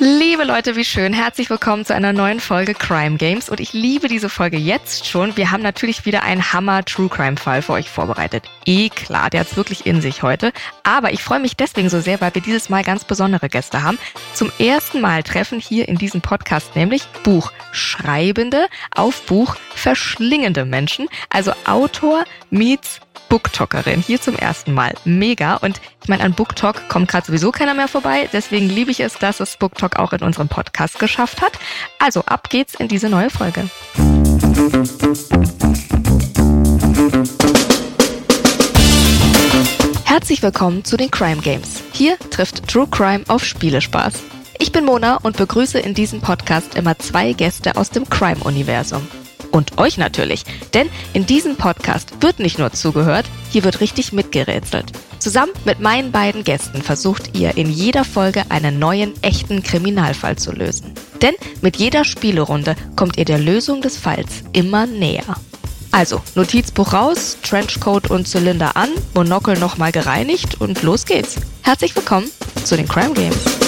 Liebe Leute, wie schön. Herzlich willkommen zu einer neuen Folge Crime Games. Und ich liebe diese Folge jetzt schon. Wir haben natürlich wieder einen Hammer True Crime Fall für euch vorbereitet. Eh klar, der hat's wirklich in sich heute. Aber ich freue mich deswegen so sehr, weil wir dieses Mal ganz besondere Gäste haben. Zum ersten Mal treffen hier in diesem Podcast nämlich Buchschreibende auf Buch verschlingende Menschen. Also Autor meets Booktalkerin. Hier zum ersten Mal. Mega. Und ich meine, an Booktalk kommt gerade sowieso keiner mehr vorbei. Deswegen liebe ich es, dass es Booktalk auch in unserem Podcast geschafft hat. Also ab geht's in diese neue Folge. Herzlich willkommen zu den Crime Games. Hier trifft True Crime auf Spielespaß. Ich bin Mona und begrüße in diesem Podcast immer zwei Gäste aus dem Crime-Universum und euch natürlich. Denn in diesem Podcast wird nicht nur zugehört, hier wird richtig mitgerätselt. Zusammen mit meinen beiden Gästen versucht ihr in jeder Folge einen neuen, echten Kriminalfall zu lösen. Denn mit jeder Spielerunde kommt ihr der Lösung des Falls immer näher. Also, Notizbuch raus, Trenchcoat und Zylinder an, Monokel nochmal gereinigt und los geht's. Herzlich willkommen zu den Crime Games.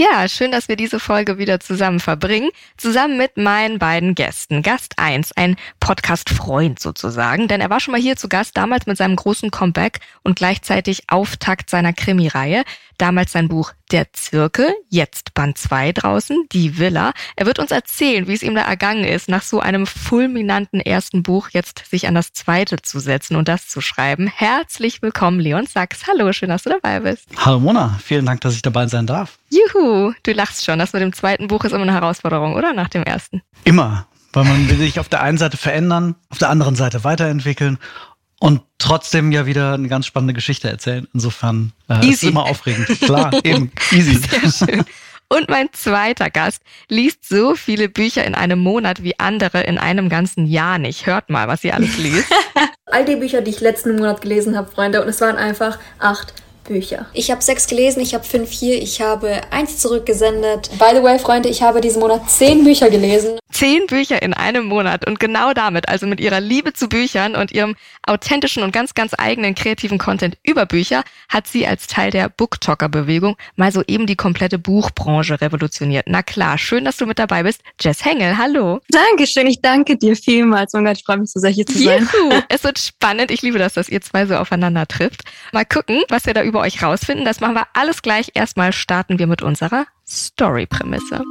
Ja, schön, dass wir diese Folge wieder zusammen verbringen. Zusammen mit meinen beiden Gästen. Gast 1, ein Podcast-Freund sozusagen, denn er war schon mal hier zu Gast, damals mit seinem großen Comeback und gleichzeitig Auftakt seiner Krimireihe. Damals sein Buch Der Zirkel, jetzt Band 2 draußen, Die Villa. Er wird uns erzählen, wie es ihm da ergangen ist, nach so einem fulminanten ersten Buch jetzt sich an das zweite zu setzen und das zu schreiben. Herzlich willkommen, Leon Sachs. Hallo, schön, dass du dabei bist. Hallo Mona, vielen Dank, dass ich dabei sein darf. Juhu, du lachst schon. Das mit dem zweiten Buch ist immer eine Herausforderung, oder? Nach dem ersten. Immer, weil man will sich auf der einen Seite verändern, auf der anderen Seite weiterentwickeln und trotzdem ja wieder eine ganz spannende Geschichte erzählen. Insofern äh, ist immer aufregend. Klar, eben, easy. Sehr schön. Und mein zweiter Gast liest so viele Bücher in einem Monat wie andere in einem ganzen Jahr nicht. Hört mal, was ihr alles liest. All die Bücher, die ich letzten Monat gelesen habe, Freunde, und es waren einfach acht Bücher. Ich habe sechs gelesen, ich habe fünf hier, ich habe eins zurückgesendet. By the way, Freunde, ich habe diesen Monat zehn Bücher gelesen. Zehn Bücher in einem Monat und genau damit, also mit ihrer Liebe zu Büchern und ihrem authentischen und ganz, ganz eigenen kreativen Content über Bücher, hat sie als Teil der Booktalker-Bewegung mal so eben die komplette Buchbranche revolutioniert. Na klar, schön, dass du mit dabei bist. Jess Hengel, hallo. Dankeschön, ich danke dir vielmals. Oh Gott, ich freue mich so sehr, hier zu sein. Juhu. es wird spannend. Ich liebe das, dass ihr zwei so aufeinander trifft. Mal gucken, was wir da über euch rausfinden. Das machen wir alles gleich. Erstmal starten wir mit unserer Story-Prämisse.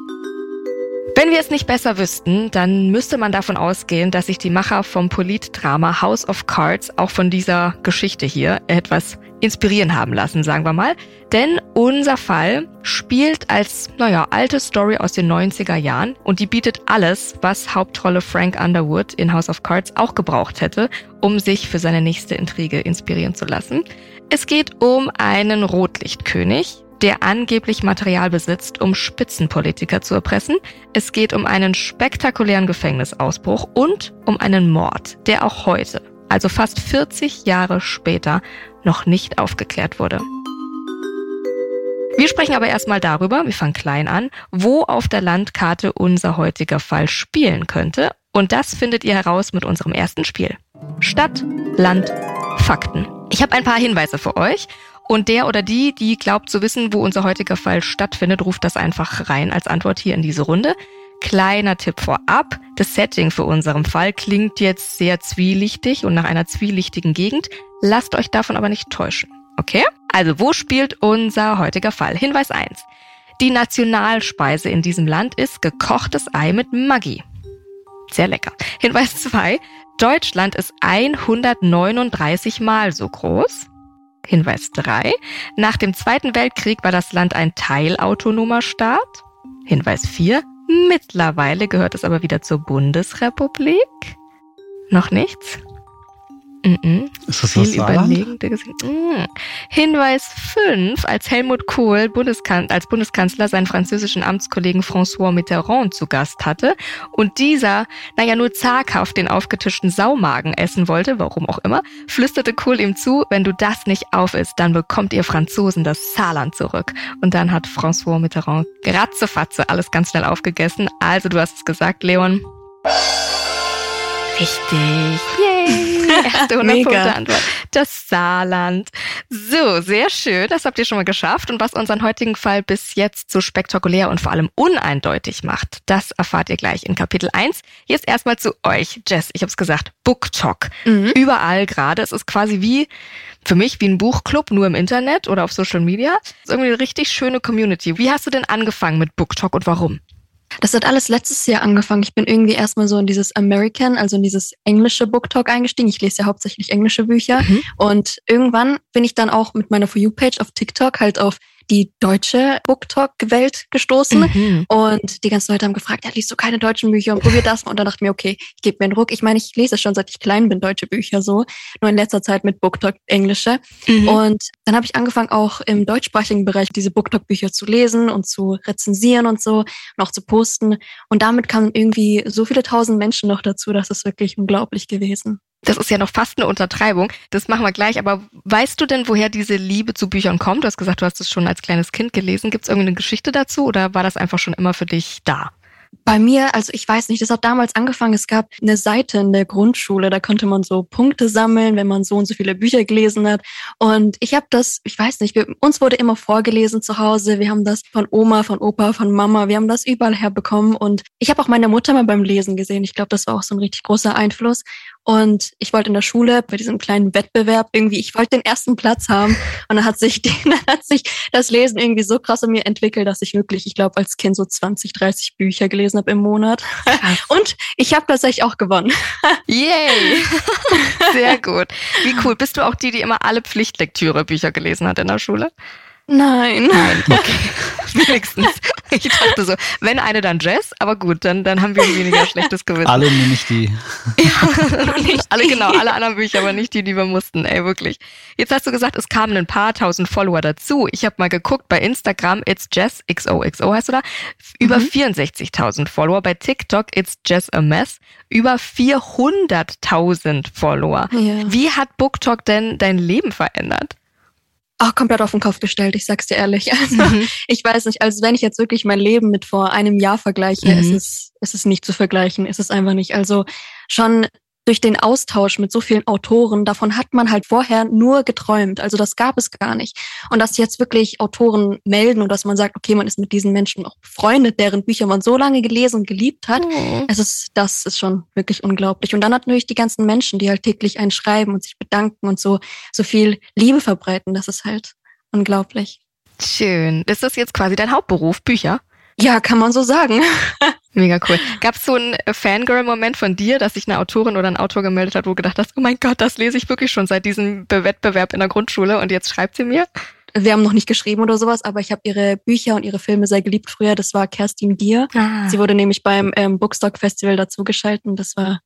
Wenn wir es nicht besser wüssten, dann müsste man davon ausgehen, dass sich die Macher vom Politdrama House of Cards auch von dieser Geschichte hier etwas inspirieren haben lassen, sagen wir mal. Denn unser Fall spielt als, naja, alte Story aus den 90er Jahren und die bietet alles, was Hauptrolle Frank Underwood in House of Cards auch gebraucht hätte, um sich für seine nächste Intrige inspirieren zu lassen. Es geht um einen Rotlichtkönig, der angeblich Material besitzt, um Spitzenpolitiker zu erpressen. Es geht um einen spektakulären Gefängnisausbruch und um einen Mord, der auch heute, also fast 40 Jahre später, noch nicht aufgeklärt wurde. Wir sprechen aber erstmal darüber, wir fangen klein an, wo auf der Landkarte unser heutiger Fall spielen könnte. Und das findet ihr heraus mit unserem ersten Spiel. Stadt, Land, Fakten. Ich habe ein paar Hinweise für euch und der oder die, die glaubt zu wissen, wo unser heutiger Fall stattfindet, ruft das einfach rein als Antwort hier in diese Runde. Kleiner Tipp vorab. Das Setting für unseren Fall klingt jetzt sehr zwielichtig und nach einer zwielichtigen Gegend. Lasst euch davon aber nicht täuschen. Okay? Also, wo spielt unser heutiger Fall? Hinweis 1. Die Nationalspeise in diesem Land ist gekochtes Ei mit Maggi. Sehr lecker. Hinweis 2. Deutschland ist 139 Mal so groß. Hinweis 3. Nach dem Zweiten Weltkrieg war das Land ein teilautonomer Staat. Hinweis 4. Mittlerweile gehört es aber wieder zur Bundesrepublik. Noch nichts? Mm Ist das das Saarland? Mm. Hinweis 5, als Helmut Kohl Bundeskan als Bundeskanzler seinen französischen Amtskollegen François Mitterrand zu Gast hatte und dieser, naja, nur zaghaft den aufgetischten Saumagen essen wollte, warum auch immer, flüsterte Kohl ihm zu, wenn du das nicht auf isst, dann bekommt ihr Franzosen das Saarland zurück. Und dann hat François Mitterrand ratzefatze alles ganz schnell aufgegessen. Also du hast es gesagt, Leon. Richtig. Erste 100 Punkte Antwort. Das Saarland. So, sehr schön. Das habt ihr schon mal geschafft. Und was unseren heutigen Fall bis jetzt so spektakulär und vor allem uneindeutig macht, das erfahrt ihr gleich in Kapitel 1. Jetzt erstmal zu euch. Jess, ich habe es gesagt, BookTok. Mhm. Überall gerade. Es ist quasi wie, für mich wie ein Buchclub, nur im Internet oder auf Social Media. Es ist irgendwie eine richtig schöne Community. Wie hast du denn angefangen mit BookTok und warum? Das hat alles letztes Jahr angefangen. Ich bin irgendwie erstmal so in dieses American, also in dieses englische Book Talk eingestiegen. Ich lese ja hauptsächlich englische Bücher. Mhm. Und irgendwann bin ich dann auch mit meiner For You Page auf TikTok halt auf die deutsche BookTalk-Welt gestoßen. Mhm. Und die ganzen Leute haben gefragt, ja, liest du keine deutschen Bücher und probier das mal. Und dann dachte ich mir, okay, ich gebe mir einen Ruck. Ich meine, ich lese schon seit ich klein bin, deutsche Bücher so. Nur in letzter Zeit mit BookTalk englische. Mhm. Und dann habe ich angefangen, auch im deutschsprachigen Bereich diese BookTalk-Bücher zu lesen und zu rezensieren und so und auch zu posten. Und damit kamen irgendwie so viele tausend Menschen noch dazu, das ist wirklich unglaublich gewesen. Das ist ja noch fast eine Untertreibung. Das machen wir gleich. Aber weißt du denn, woher diese Liebe zu Büchern kommt? Du hast gesagt, du hast es schon als kleines Kind gelesen. Gibt es irgendwie Geschichte dazu oder war das einfach schon immer für dich da? Bei mir, also ich weiß nicht, das hat damals angefangen. Es gab eine Seite in der Grundschule, da konnte man so Punkte sammeln, wenn man so und so viele Bücher gelesen hat. Und ich habe das, ich weiß nicht, wir, uns wurde immer vorgelesen zu Hause. Wir haben das von Oma, von Opa, von Mama, wir haben das überall herbekommen. Und ich habe auch meine Mutter mal beim Lesen gesehen. Ich glaube, das war auch so ein richtig großer Einfluss. Und ich wollte in der Schule bei diesem kleinen Wettbewerb irgendwie, ich wollte den ersten Platz haben. Und dann hat sich, dann hat sich das Lesen irgendwie so krass in mir entwickelt, dass ich wirklich, ich glaube, als Kind so 20, 30 Bücher gelesen habe im Monat. Und ich habe tatsächlich auch gewonnen. Yay! Sehr gut. Wie cool. Bist du auch die, die immer alle Pflichtlektüre-Bücher gelesen hat in der Schule? Nein. Nein, okay. Wenigstens. Ich dachte so, wenn eine, dann Jess, aber gut, dann, dann haben wir weniger schlechtes Gewissen. Alle nur nicht die. Ja, nicht alle, genau, alle anderen Bücher, aber nicht die, die wir mussten, ey, wirklich. Jetzt hast du gesagt, es kamen ein paar tausend Follower dazu. Ich habe mal geguckt, bei Instagram, it's Jess, XOXO heißt du da, über mhm. 64.000 Follower. Bei TikTok, it's Jess a Mess, über 400.000 Follower. Ja. Wie hat BookTok denn dein Leben verändert? Auch komplett auf den Kopf gestellt, ich sag's dir ehrlich. Also mhm. ich weiß nicht, also wenn ich jetzt wirklich mein Leben mit vor einem Jahr vergleiche, mhm. ist es, ist es nicht zu vergleichen, ist es einfach nicht. Also schon durch den Austausch mit so vielen Autoren, davon hat man halt vorher nur geträumt. Also das gab es gar nicht. Und dass jetzt wirklich Autoren melden und dass man sagt, okay, man ist mit diesen Menschen auch befreundet, deren Bücher man so lange gelesen und geliebt hat, mhm. es ist, das ist schon wirklich unglaublich. Und dann natürlich die ganzen Menschen, die halt täglich einen schreiben und sich bedanken und so, so viel Liebe verbreiten. Das ist halt unglaublich. Schön. Ist das jetzt quasi dein Hauptberuf, Bücher? Ja, kann man so sagen. Mega cool. Gab es so einen Fangirl-Moment von dir, dass sich eine Autorin oder ein Autor gemeldet hat, wo du gedacht hast, oh mein Gott, das lese ich wirklich schon seit diesem Wettbewerb in der Grundschule und jetzt schreibt sie mir? Wir haben noch nicht geschrieben oder sowas, aber ich habe ihre Bücher und ihre Filme sehr geliebt früher. Das war Kerstin Gier. Ah. Sie wurde nämlich beim ähm, Bookstock Festival dazugeschalten. Das war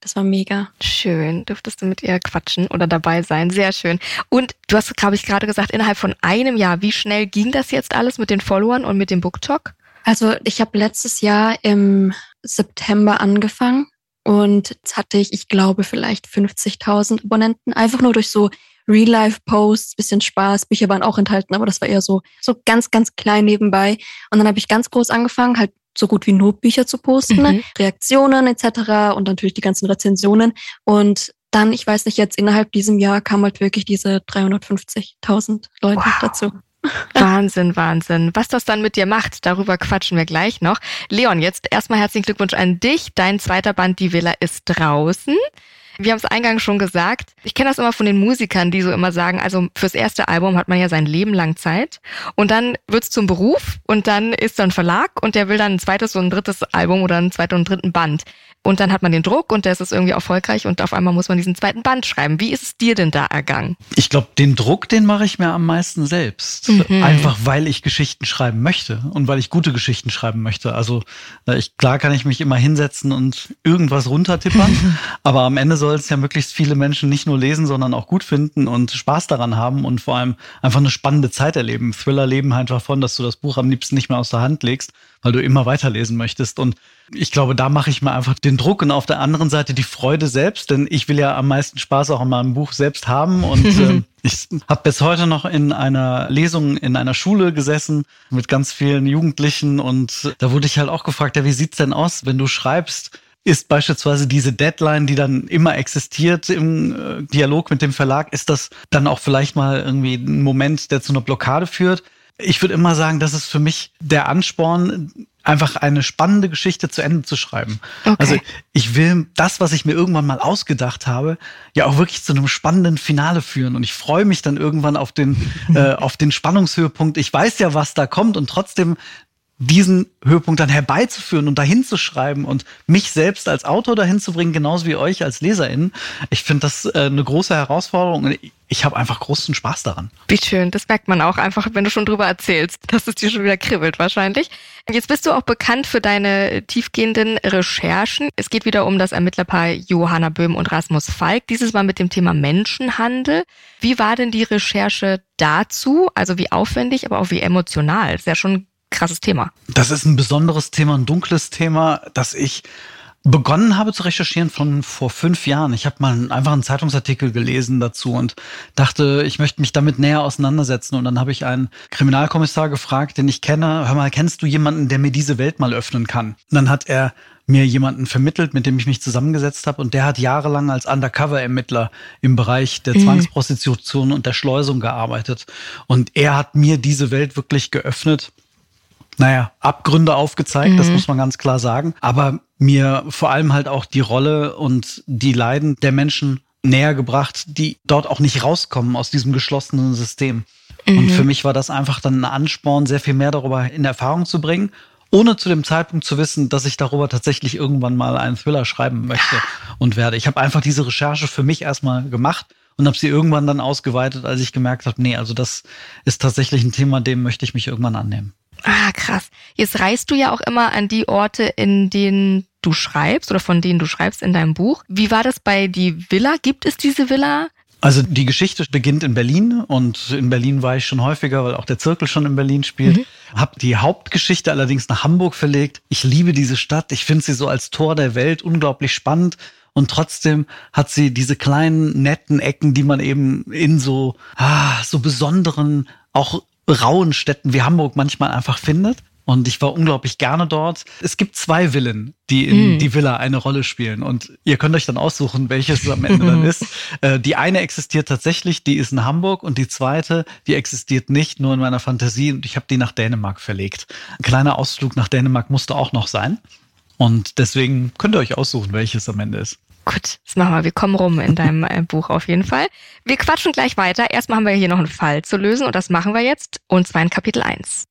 das war mega. Schön. Dürftest du mit ihr quatschen oder dabei sein. Sehr schön. Und du hast, glaube ich, gerade gesagt, innerhalb von einem Jahr, wie schnell ging das jetzt alles mit den Followern und mit dem Booktalk? Also ich habe letztes Jahr im September angefangen und jetzt hatte ich, ich glaube, vielleicht 50.000 Abonnenten, einfach nur durch so Real-Life-Posts, bisschen Spaß, Bücher waren auch enthalten, aber das war eher so, so ganz, ganz klein nebenbei. Und dann habe ich ganz groß angefangen, halt so gut wie nur Bücher zu posten, mhm. Reaktionen etc. und natürlich die ganzen Rezensionen. Und dann, ich weiß nicht, jetzt innerhalb diesem Jahr kam halt wirklich diese 350.000 Leute wow. dazu. Wahnsinn, Wahnsinn. Was das dann mit dir macht, darüber quatschen wir gleich noch. Leon, jetzt erstmal herzlichen Glückwunsch an dich. Dein zweiter Band, Die Villa, ist draußen. Wir haben es eingangs schon gesagt. Ich kenne das immer von den Musikern, die so immer sagen, also fürs erste Album hat man ja sein Leben lang Zeit und dann wird's zum Beruf und dann ist da ein Verlag und der will dann ein zweites und ein drittes Album oder ein zweiten und dritten Band. Und dann hat man den Druck und der ist irgendwie erfolgreich und auf einmal muss man diesen zweiten Band schreiben. Wie ist es dir denn da ergangen? Ich glaube, den Druck, den mache ich mir am meisten selbst. Mhm. Einfach weil ich Geschichten schreiben möchte und weil ich gute Geschichten schreiben möchte. Also ich, klar kann ich mich immer hinsetzen und irgendwas runtertippern, aber am Ende soll es ja möglichst viele Menschen nicht nur lesen, sondern auch gut finden und Spaß daran haben und vor allem einfach eine spannende Zeit erleben. Thriller leben halt davon, dass du das Buch am liebsten nicht mehr aus der Hand legst, weil du immer weiterlesen möchtest. Und ich glaube, da mache ich mir einfach den Druck und auf der anderen Seite die Freude selbst, denn ich will ja am meisten Spaß auch in meinem Buch selbst haben. Und äh, ich habe bis heute noch in einer Lesung in einer Schule gesessen mit ganz vielen Jugendlichen und da wurde ich halt auch gefragt, ja, wie sieht's denn aus, wenn du schreibst? Ist beispielsweise diese Deadline, die dann immer existiert im äh, Dialog mit dem Verlag, ist das dann auch vielleicht mal irgendwie ein Moment, der zu einer Blockade führt? Ich würde immer sagen, das ist für mich der Ansporn, einfach eine spannende Geschichte zu Ende zu schreiben. Okay. Also ich will das, was ich mir irgendwann mal ausgedacht habe, ja auch wirklich zu einem spannenden Finale führen. Und ich freue mich dann irgendwann auf den, äh, auf den Spannungshöhepunkt. Ich weiß ja, was da kommt und trotzdem diesen Höhepunkt dann herbeizuführen und dahin zu schreiben und mich selbst als Autor dahin zu bringen, genauso wie euch als LeserInnen. Ich finde das äh, eine große Herausforderung und ich habe einfach großen Spaß daran. Wie schön, das merkt man auch einfach, wenn du schon drüber erzählst, dass es dir schon wieder kribbelt wahrscheinlich. Jetzt bist du auch bekannt für deine tiefgehenden Recherchen. Es geht wieder um das Ermittlerpaar Johanna Böhm und Rasmus Falk, dieses Mal mit dem Thema Menschenhandel. Wie war denn die Recherche dazu? Also wie aufwendig, aber auch wie emotional? Das ist ja schon krasses Thema. Das ist ein besonderes Thema, ein dunkles Thema, das ich begonnen habe zu recherchieren von vor fünf Jahren. Ich habe mal einfach einen Zeitungsartikel gelesen dazu und dachte, ich möchte mich damit näher auseinandersetzen. Und dann habe ich einen Kriminalkommissar gefragt, den ich kenne, hör mal, kennst du jemanden, der mir diese Welt mal öffnen kann? Und dann hat er mir jemanden vermittelt, mit dem ich mich zusammengesetzt habe. Und der hat jahrelang als Undercover-Ermittler im Bereich der mhm. Zwangsprostitution und der Schleusung gearbeitet. Und er hat mir diese Welt wirklich geöffnet naja, Abgründe aufgezeigt, mhm. das muss man ganz klar sagen. Aber mir vor allem halt auch die Rolle und die Leiden der Menschen näher gebracht, die dort auch nicht rauskommen aus diesem geschlossenen System. Mhm. Und für mich war das einfach dann ein Ansporn, sehr viel mehr darüber in Erfahrung zu bringen, ohne zu dem Zeitpunkt zu wissen, dass ich darüber tatsächlich irgendwann mal einen Thriller schreiben möchte und werde. Ich habe einfach diese Recherche für mich erstmal gemacht und habe sie irgendwann dann ausgeweitet, als ich gemerkt habe, nee, also das ist tatsächlich ein Thema, dem möchte ich mich irgendwann annehmen. Ah, krass. Jetzt reist du ja auch immer an die Orte, in denen du schreibst oder von denen du schreibst in deinem Buch. Wie war das bei die Villa? Gibt es diese Villa? Also die Geschichte beginnt in Berlin und in Berlin war ich schon häufiger, weil auch der Zirkel schon in Berlin spielt. Mhm. Hab die Hauptgeschichte allerdings nach Hamburg verlegt. Ich liebe diese Stadt. Ich finde sie so als Tor der Welt unglaublich spannend. Und trotzdem hat sie diese kleinen netten Ecken, die man eben in so ah, so besonderen, auch rauen Städten wie Hamburg manchmal einfach findet. Und ich war unglaublich gerne dort. Es gibt zwei Villen, die in mm. die Villa eine Rolle spielen. Und ihr könnt euch dann aussuchen, welches es am Ende dann ist. Äh, die eine existiert tatsächlich, die ist in Hamburg. Und die zweite, die existiert nicht, nur in meiner Fantasie. Und ich habe die nach Dänemark verlegt. Ein kleiner Ausflug nach Dänemark musste auch noch sein. Und deswegen könnt ihr euch aussuchen, welches am Ende ist. Gut, das machen wir. Wir kommen rum in deinem äh, Buch auf jeden Fall. Wir quatschen gleich weiter. Erstmal haben wir hier noch einen Fall zu lösen und das machen wir jetzt. Und zwar in Kapitel 1.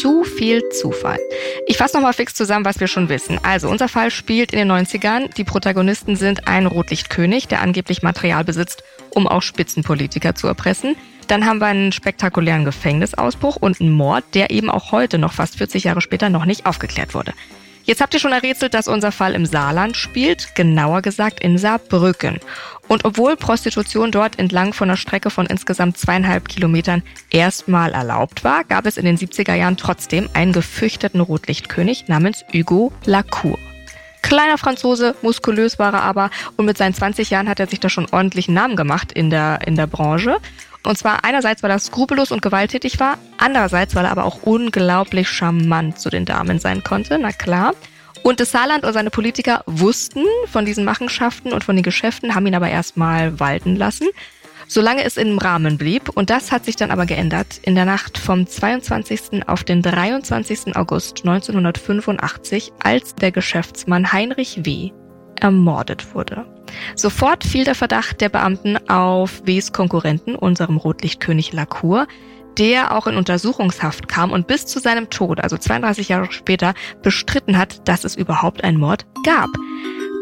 Zu viel Zufall. Ich fasse nochmal fix zusammen, was wir schon wissen. Also, unser Fall spielt in den 90ern. Die Protagonisten sind ein Rotlichtkönig, der angeblich Material besitzt, um auch Spitzenpolitiker zu erpressen. Dann haben wir einen spektakulären Gefängnisausbruch und einen Mord, der eben auch heute, noch fast 40 Jahre später, noch nicht aufgeklärt wurde. Jetzt habt ihr schon errätselt, dass unser Fall im Saarland spielt, genauer gesagt in Saarbrücken. Und obwohl Prostitution dort entlang von einer Strecke von insgesamt zweieinhalb Kilometern erstmal erlaubt war, gab es in den 70er Jahren trotzdem einen gefürchteten Rotlichtkönig namens Hugo Lacour. Kleiner Franzose, muskulös war er aber und mit seinen 20 Jahren hat er sich da schon ordentlichen Namen gemacht in der, in der Branche. Und zwar einerseits, weil er skrupellos und gewalttätig war, andererseits, weil er aber auch unglaublich charmant zu den Damen sein konnte, na klar. Und das Saarland und seine Politiker wussten von diesen Machenschaften und von den Geschäften, haben ihn aber erstmal walten lassen, solange es im Rahmen blieb. Und das hat sich dann aber geändert in der Nacht vom 22. auf den 23. August 1985, als der Geschäftsmann Heinrich W. ermordet wurde. Sofort fiel der Verdacht der Beamten auf Ws Konkurrenten, unserem Rotlichtkönig Lacour, der auch in Untersuchungshaft kam und bis zu seinem Tod, also 32 Jahre später, bestritten hat, dass es überhaupt einen Mord gab.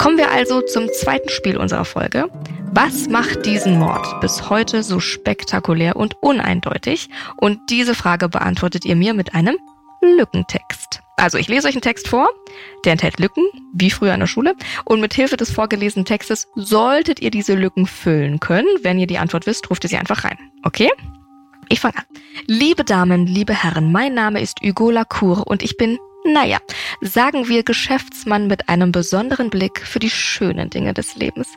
Kommen wir also zum zweiten Spiel unserer Folge. Was macht diesen Mord bis heute so spektakulär und uneindeutig? Und diese Frage beantwortet ihr mir mit einem Lückentext. Also ich lese euch einen Text vor, der enthält Lücken, wie früher in der Schule, und mit Hilfe des vorgelesenen Textes solltet ihr diese Lücken füllen können. Wenn ihr die Antwort wisst, ruft ihr sie einfach rein. Okay? Ich fange an. Liebe Damen, liebe Herren, mein Name ist Hugo Lacour und ich bin naja, sagen wir Geschäftsmann mit einem besonderen Blick für die schönen Dinge des Lebens.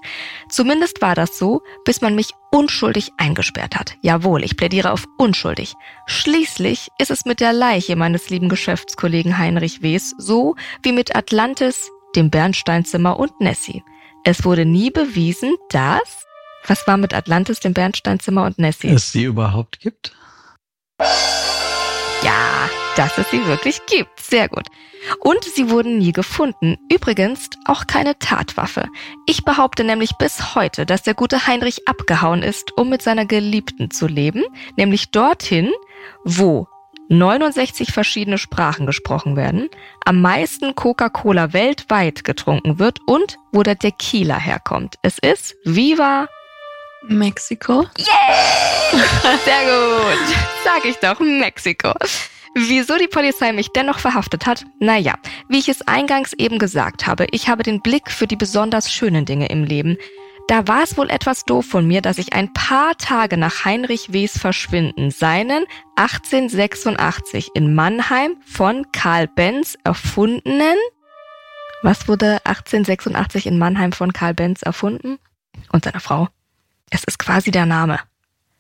Zumindest war das so, bis man mich unschuldig eingesperrt hat. Jawohl, ich plädiere auf unschuldig. Schließlich ist es mit der Leiche meines lieben Geschäftskollegen Heinrich Wes so wie mit Atlantis, dem Bernsteinzimmer und Nessie. Es wurde nie bewiesen, dass... Was war mit Atlantis, dem Bernsteinzimmer und Nessie? Es sie überhaupt gibt? Ja, dass es sie wirklich gibt. Sehr gut. Und sie wurden nie gefunden. Übrigens auch keine Tatwaffe. Ich behaupte nämlich bis heute, dass der gute Heinrich abgehauen ist, um mit seiner Geliebten zu leben, nämlich dorthin, wo 69 verschiedene Sprachen gesprochen werden, am meisten Coca-Cola weltweit getrunken wird und wo der Tequila herkommt. Es ist Viva Mexiko. Yeah! Sehr gut. Sag ich doch, Mexiko. Wieso die Polizei mich dennoch verhaftet hat? Naja, wie ich es eingangs eben gesagt habe, ich habe den Blick für die besonders schönen Dinge im Leben. Da war es wohl etwas doof von mir, dass ich ein paar Tage nach Heinrich W.'s Verschwinden seinen 1886 in Mannheim von Karl Benz erfundenen was wurde 1886 in Mannheim von Karl Benz erfunden? Und seiner Frau. Es ist quasi der Name.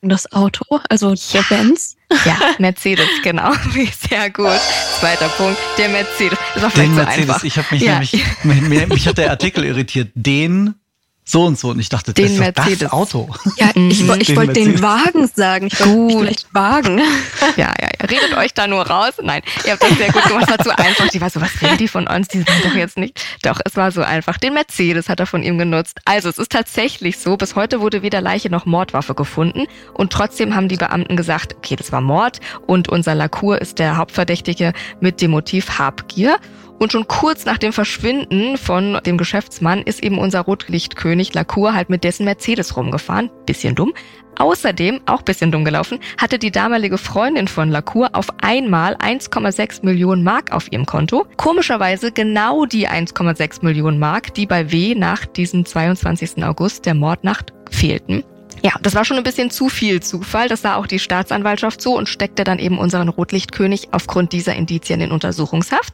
Das Auto, also der Benz. Ja, Mercedes, genau. Sehr gut. Zweiter Punkt, der Mercedes. Das war vielleicht Den so Mercedes, einfach. ich habe mich Ja. nämlich, mich, mich hat der Artikel irritiert. Den so und so. Und ich dachte, Den das ist doch Mercedes. das Auto. Ja, ich, woll- ich Den wollte den Mercedes. Wagen sagen. Ich wollte Gut. vielleicht Wagen. Ja, ja, ja. Redet euch da nur raus. Nein, ihr habt das sehr gut gemacht. Es war zu einfach. Die war so, was will die von uns? Die sind doch jetzt nicht. Doch, es war so einfach. Den Mercedes hat er von ihm genutzt. Also, es ist tatsächlich so, bis heute wurde weder Leiche noch Mordwaffe gefunden. Und trotzdem haben die Beamten gesagt, okay, das war Mord. Und unser Lacour ist der Hauptverdächtige mit dem Motiv Habgier. Und schon kurz nach dem Verschwinden von dem Geschäftsmann ist eben unser Rotlichtkönig Lacour halt mit dessen Mercedes rumgefahren. Bisschen dumm. Außerdem, auch bisschen dumm gelaufen, hatte die damalige Freundin von Lacour auf einmal 1,6 Millionen Mark auf ihrem Konto. Komischerweise genau die 1,6 Millionen Mark, die bei W nach diesem 22. August der Mordnacht fehlten. Ja, das war schon ein bisschen zu viel Zufall. Das sah auch die Staatsanwaltschaft so und steckte dann eben unseren Rotlichtkönig aufgrund dieser Indizien in Untersuchungshaft.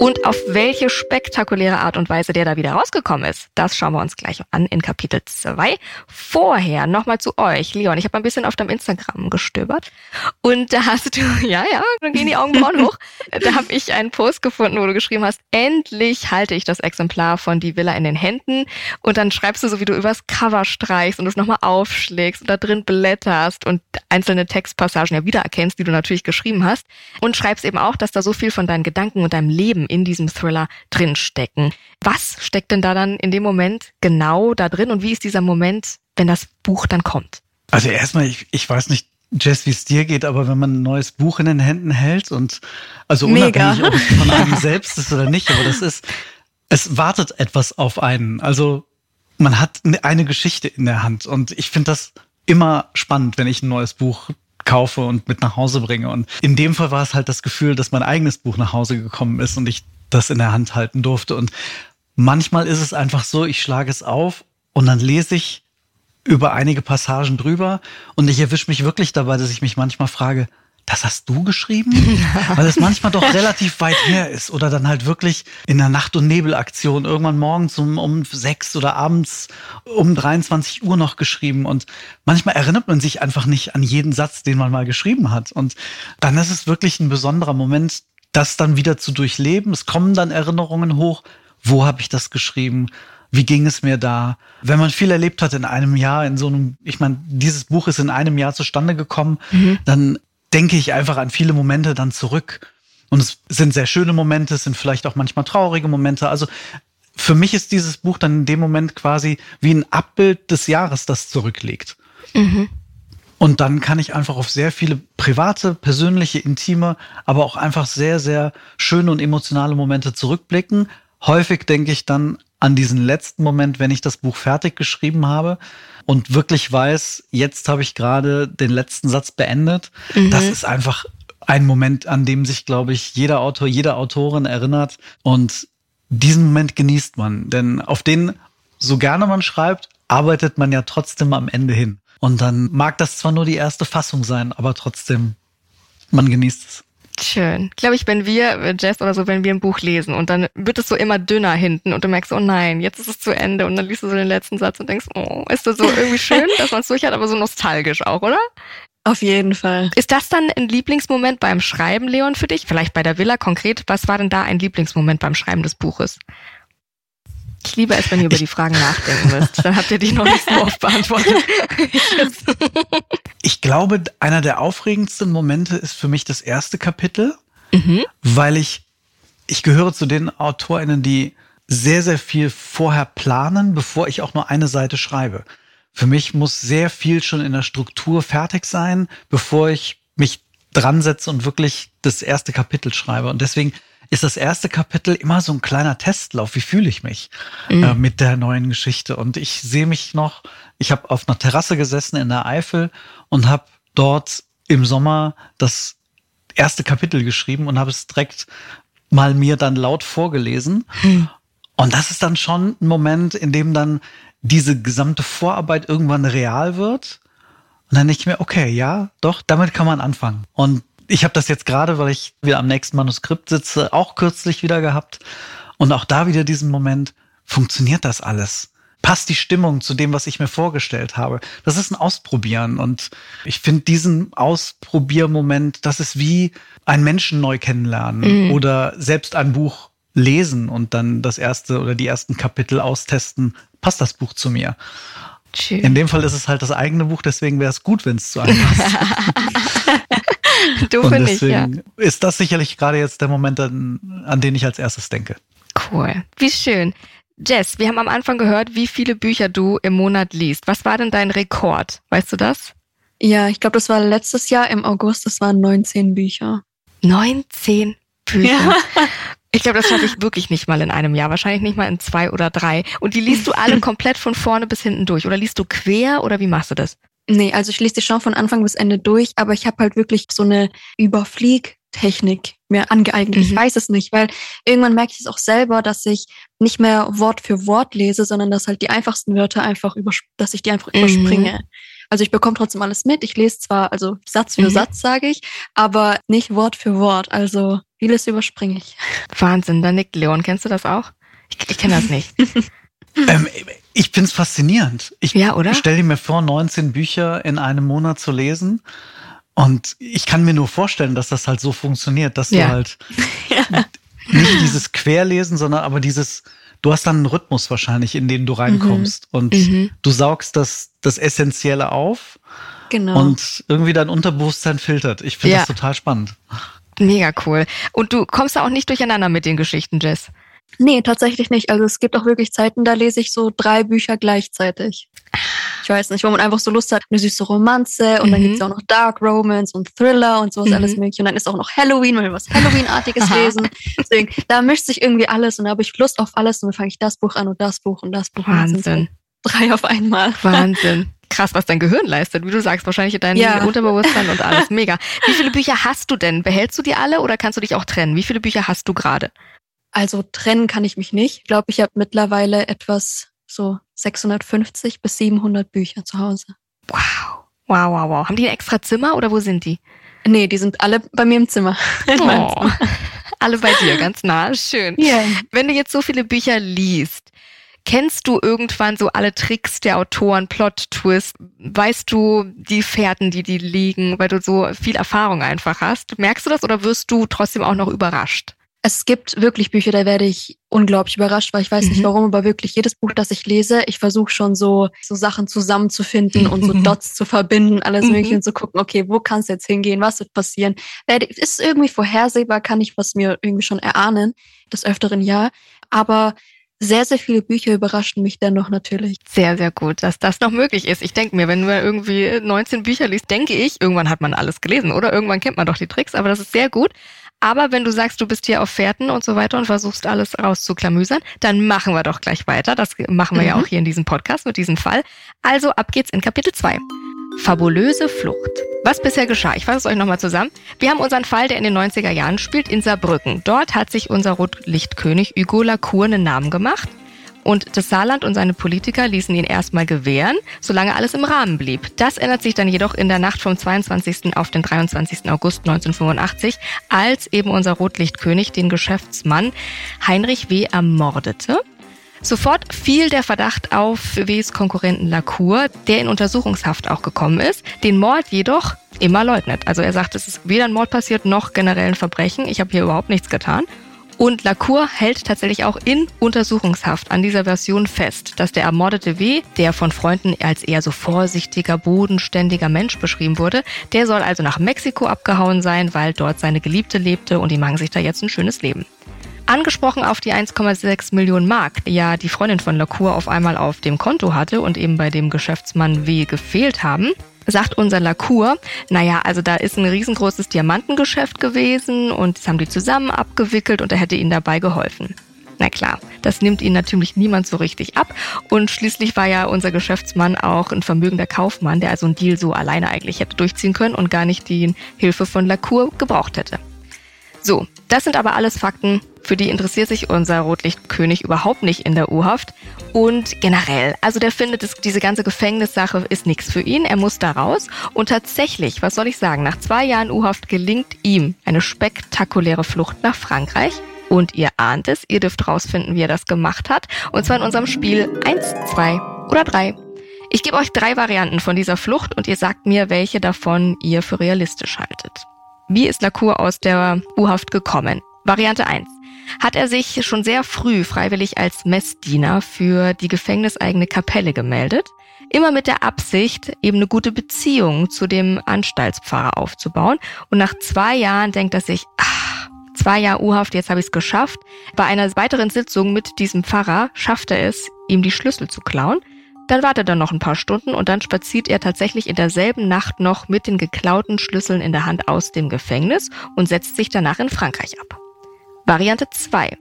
Und auf welche spektakuläre Art und Weise der da wieder rausgekommen ist, das schauen wir uns gleich an in Kapitel 2. Vorher nochmal zu euch, Leon. Ich habe ein bisschen auf deinem Instagram gestöbert und da hast du, ja, ja, dann gehen die Augenbrauen hoch. Da habe ich einen Post gefunden, wo du geschrieben hast, endlich halte ich das Exemplar von Die Villa in den Händen und dann schreibst du so, wie du übers Cover streichst und es nochmal aufschlägst und da drin blätterst und einzelne Textpassagen ja wiedererkennst, die du natürlich geschrieben hast und schreibst eben auch, dass da so viel von deinen Gedanken und deinem Leben in diesem Thriller drinstecken. Was steckt denn da dann in dem Moment genau da drin und wie ist dieser Moment, wenn das Buch dann kommt? Also erstmal, ich, ich weiß nicht, Jess, wie es dir geht, aber wenn man ein neues Buch in den Händen hält und also Mega. unabhängig, ob es von einem selbst ist oder nicht, aber das ist, es wartet etwas auf einen. Also man hat eine Geschichte in der Hand und ich finde das immer spannend, wenn ich ein neues Buch kaufe und mit nach Hause bringe. Und in dem Fall war es halt das Gefühl, dass mein eigenes Buch nach Hause gekommen ist und ich das in der Hand halten durfte. Und manchmal ist es einfach so, ich schlage es auf und dann lese ich über einige Passagen drüber und ich erwische mich wirklich dabei, dass ich mich manchmal frage, das hast du geschrieben? Weil es manchmal doch relativ weit her ist oder dann halt wirklich in der Nacht- und Nebelaktion irgendwann morgens um, um sechs oder abends um 23 Uhr noch geschrieben und manchmal erinnert man sich einfach nicht an jeden Satz, den man mal geschrieben hat und dann ist es wirklich ein besonderer Moment, das dann wieder zu durchleben. Es kommen dann Erinnerungen hoch. Wo habe ich das geschrieben? Wie ging es mir da? Wenn man viel erlebt hat in einem Jahr, in so einem, ich meine, dieses Buch ist in einem Jahr zustande gekommen, dann denke ich einfach an viele Momente dann zurück. Und es sind sehr schöne Momente, es sind vielleicht auch manchmal traurige Momente. Also für mich ist dieses Buch dann in dem Moment quasi wie ein Abbild des Jahres, das zurückliegt. Und dann kann ich einfach auf sehr viele private, persönliche, intime, aber auch einfach sehr, sehr schöne und emotionale Momente zurückblicken. Häufig denke ich dann an diesen letzten Moment, wenn ich das Buch fertig geschrieben habe und wirklich weiß, jetzt habe ich gerade den letzten Satz beendet. Mhm. Das ist einfach ein Moment, an dem sich, glaube ich, jeder Autor, jede Autorin erinnert. Und diesen Moment genießt man. Denn auf den, so gerne man schreibt, arbeitet man ja trotzdem am Ende hin. Und dann mag das zwar nur die erste Fassung sein, aber trotzdem, man genießt es. Schön. Glaube ich, wenn wir, äh, Jess oder so, wenn wir ein Buch lesen und dann wird es so immer dünner hinten und du merkst, oh nein, jetzt ist es zu Ende und dann liest du so den letzten Satz und denkst, oh, ist das so irgendwie schön, dass man es durch hat, aber so nostalgisch auch, oder? Auf jeden Fall. Ist das dann ein Lieblingsmoment beim Schreiben, Leon, für dich? Vielleicht bei der Villa konkret. Was war denn da ein Lieblingsmoment beim Schreiben des Buches? Ich liebe es, wenn ihr über die Fragen nachdenken müsst. Dann habt ihr die noch nicht so oft beantwortet. ich glaube, einer der aufregendsten Momente ist für mich das erste Kapitel, mhm. weil ich, ich gehöre zu den AutorInnen, die sehr, sehr viel vorher planen, bevor ich auch nur eine Seite schreibe. Für mich muss sehr viel schon in der Struktur fertig sein, bevor ich mich dran setze und wirklich das erste Kapitel schreibe. Und deswegen ist das erste Kapitel immer so ein kleiner Testlauf. Wie fühle ich mich mhm. äh, mit der neuen Geschichte? Und ich sehe mich noch, ich habe auf einer Terrasse gesessen in der Eifel und habe dort im Sommer das erste Kapitel geschrieben und habe es direkt mal mir dann laut vorgelesen. Mhm. Und das ist dann schon ein Moment, in dem dann diese gesamte Vorarbeit irgendwann real wird. Und dann denke ich mir, okay, ja, doch, damit kann man anfangen. Und ich habe das jetzt gerade, weil ich wieder am nächsten Manuskript sitze, auch kürzlich wieder gehabt. Und auch da wieder diesen Moment, funktioniert das alles? Passt die Stimmung zu dem, was ich mir vorgestellt habe? Das ist ein Ausprobieren. Und ich finde diesen Ausprobiermoment, das ist wie ein Menschen neu kennenlernen mhm. oder selbst ein Buch lesen und dann das erste oder die ersten Kapitel austesten. Passt das Buch zu mir? Schön. In dem Fall ist es halt das eigene Buch, deswegen wäre es gut, wenn es zu einem passt. du finde ich, ja. Ist das sicherlich gerade jetzt der Moment, an, an den ich als erstes denke. Cool. Wie schön. Jess, wir haben am Anfang gehört, wie viele Bücher du im Monat liest. Was war denn dein Rekord? Weißt du das? Ja, ich glaube, das war letztes Jahr im August. Das waren 19 Bücher. 19 Bücher? Ja. Ich glaube, das schaffe ich wirklich nicht mal in einem Jahr. Wahrscheinlich nicht mal in zwei oder drei. Und die liest du alle komplett von vorne bis hinten durch? Oder liest du quer oder wie machst du das? Nee, also ich lese die schon von Anfang bis Ende durch, aber ich habe halt wirklich so eine Überfliegtechnik mir angeeignet. Mhm. Ich weiß es nicht, weil irgendwann merke ich es auch selber, dass ich nicht mehr Wort für Wort lese, sondern dass halt die einfachsten Wörter einfach über, dass ich die einfach mhm. überspringe. Also ich bekomme trotzdem alles mit. Ich lese zwar also Satz für mhm. Satz, sage ich, aber nicht Wort für Wort. Also vieles überspringe ich. Wahnsinn, da nickt Leon. Kennst du das auch? Ich, ich kenne das nicht. ähm, ich finde es faszinierend. Ich ja, stelle mir vor, 19 Bücher in einem Monat zu lesen. Und ich kann mir nur vorstellen, dass das halt so funktioniert, dass ja. du halt ja. nicht dieses Querlesen, sondern aber dieses, du hast dann einen Rhythmus wahrscheinlich, in den du reinkommst. Mhm. Und mhm. du saugst das, das Essentielle auf. Genau. Und irgendwie dein Unterbewusstsein filtert. Ich finde das total spannend. Mega cool. Und du kommst da auch nicht durcheinander mit den Geschichten, Jess? Nee, tatsächlich nicht. Also es gibt auch wirklich Zeiten, da lese ich so drei Bücher gleichzeitig. Ich weiß nicht, wo man einfach so Lust hat, eine süße Romanze und mhm. dann gibt's ja auch noch Dark Romance und Thriller und sowas mhm. alles mögliche. Und dann ist auch noch Halloween, man will was Halloween-artiges lesen. Deswegen, da mischt sich irgendwie alles und da habe ich Lust auf alles und dann fange ich das Buch an und das Buch und das Buch Wahnsinn. So drei auf einmal. Wahnsinn. Krass, was dein Gehirn leistet, wie du sagst, wahrscheinlich dein ja. Unterbewusstsein und alles. Mega. Wie viele Bücher hast du denn? Behältst du die alle oder kannst du dich auch trennen? Wie viele Bücher hast du gerade? Also trennen kann ich mich nicht. Ich glaube, ich habe mittlerweile etwas so 650 bis 700 Bücher zu Hause. Wow. Wow, wow, wow. Haben die ein extra Zimmer oder wo sind die? Nee, die sind alle bei mir im Zimmer. Oh. Alle bei dir, ganz nah. Schön. Yeah. Wenn du jetzt so viele Bücher liest, kennst du irgendwann so alle Tricks der Autoren, Plot-Twist? Weißt du die Fährten, die die liegen, weil du so viel Erfahrung einfach hast? Merkst du das oder wirst du trotzdem auch noch überrascht? Es gibt wirklich Bücher, da werde ich unglaublich überrascht, weil ich weiß mhm. nicht warum, aber wirklich jedes Buch, das ich lese, ich versuche schon so, so Sachen zusammenzufinden und so Dots zu verbinden, alles mhm. mögliche und zu gucken, okay, wo kann es jetzt hingehen, was wird passieren. Ist irgendwie vorhersehbar, kann ich was mir irgendwie schon erahnen, des öfteren ja. Aber sehr, sehr viele Bücher überraschen mich dann noch natürlich. Sehr, sehr gut, dass das noch möglich ist. Ich denke mir, wenn du irgendwie 19 Bücher liest, denke ich, irgendwann hat man alles gelesen oder irgendwann kennt man doch die Tricks, aber das ist sehr gut. Aber wenn du sagst, du bist hier auf Fährten und so weiter und versuchst alles rauszuklamüsern, dann machen wir doch gleich weiter. Das machen wir mhm. ja auch hier in diesem Podcast mit diesem Fall. Also ab geht's in Kapitel 2. Fabulöse Flucht. Was bisher geschah? Ich fasse es euch nochmal zusammen. Wir haben unseren Fall, der in den 90er Jahren spielt, in Saarbrücken. Dort hat sich unser Rotlichtkönig Hugo Lacour einen Namen gemacht. Und das Saarland und seine Politiker ließen ihn erstmal gewähren, solange alles im Rahmen blieb. Das ändert sich dann jedoch in der Nacht vom 22. auf den 23. August 1985, als eben unser Rotlichtkönig den Geschäftsmann Heinrich W. ermordete. Sofort fiel der Verdacht auf Ws Konkurrenten Lacour, der in Untersuchungshaft auch gekommen ist, den Mord jedoch immer leugnet. Also er sagt, es ist weder ein Mord passiert noch generell ein Verbrechen. Ich habe hier überhaupt nichts getan. Und Lacour hält tatsächlich auch in Untersuchungshaft an dieser Version fest, dass der ermordete W., der von Freunden als eher so vorsichtiger, bodenständiger Mensch beschrieben wurde, der soll also nach Mexiko abgehauen sein, weil dort seine Geliebte lebte und die machen sich da jetzt ein schönes Leben. Angesprochen auf die 1,6 Millionen Mark, ja die Freundin von Lacour auf einmal auf dem Konto hatte und eben bei dem Geschäftsmann W gefehlt haben, sagt unser Lacour, naja, also da ist ein riesengroßes Diamantengeschäft gewesen und das haben die zusammen abgewickelt und er hätte ihnen dabei geholfen. Na klar, das nimmt ihn natürlich niemand so richtig ab. Und schließlich war ja unser Geschäftsmann auch ein vermögender Kaufmann, der also einen Deal so alleine eigentlich hätte durchziehen können und gar nicht die Hilfe von Lacour gebraucht hätte. So, das sind aber alles Fakten, für die interessiert sich unser Rotlichtkönig überhaupt nicht in der U-Haft. Und generell, also der findet, es, diese ganze Gefängnissache ist nichts für ihn. Er muss da raus. Und tatsächlich, was soll ich sagen, nach zwei Jahren U-Haft gelingt ihm eine spektakuläre Flucht nach Frankreich. Und ihr ahnt es, ihr dürft rausfinden, wie er das gemacht hat. Und zwar in unserem Spiel 1, 2 oder 3. Ich gebe euch drei Varianten von dieser Flucht und ihr sagt mir, welche davon ihr für realistisch haltet. Wie ist Lacour aus der U-Haft gekommen? Variante 1 hat er sich schon sehr früh freiwillig als Messdiener für die gefängniseigene Kapelle gemeldet, immer mit der Absicht, eben eine gute Beziehung zu dem Anstaltspfarrer aufzubauen. Und nach zwei Jahren denkt er sich, ach, zwei Jahre U-Haft, jetzt habe ich es geschafft. Bei einer weiteren Sitzung mit diesem Pfarrer schafft er es, ihm die Schlüssel zu klauen. Dann wartet er noch ein paar Stunden und dann spaziert er tatsächlich in derselben Nacht noch mit den geklauten Schlüsseln in der Hand aus dem Gefängnis und setzt sich danach in Frankreich ab. Variante 2.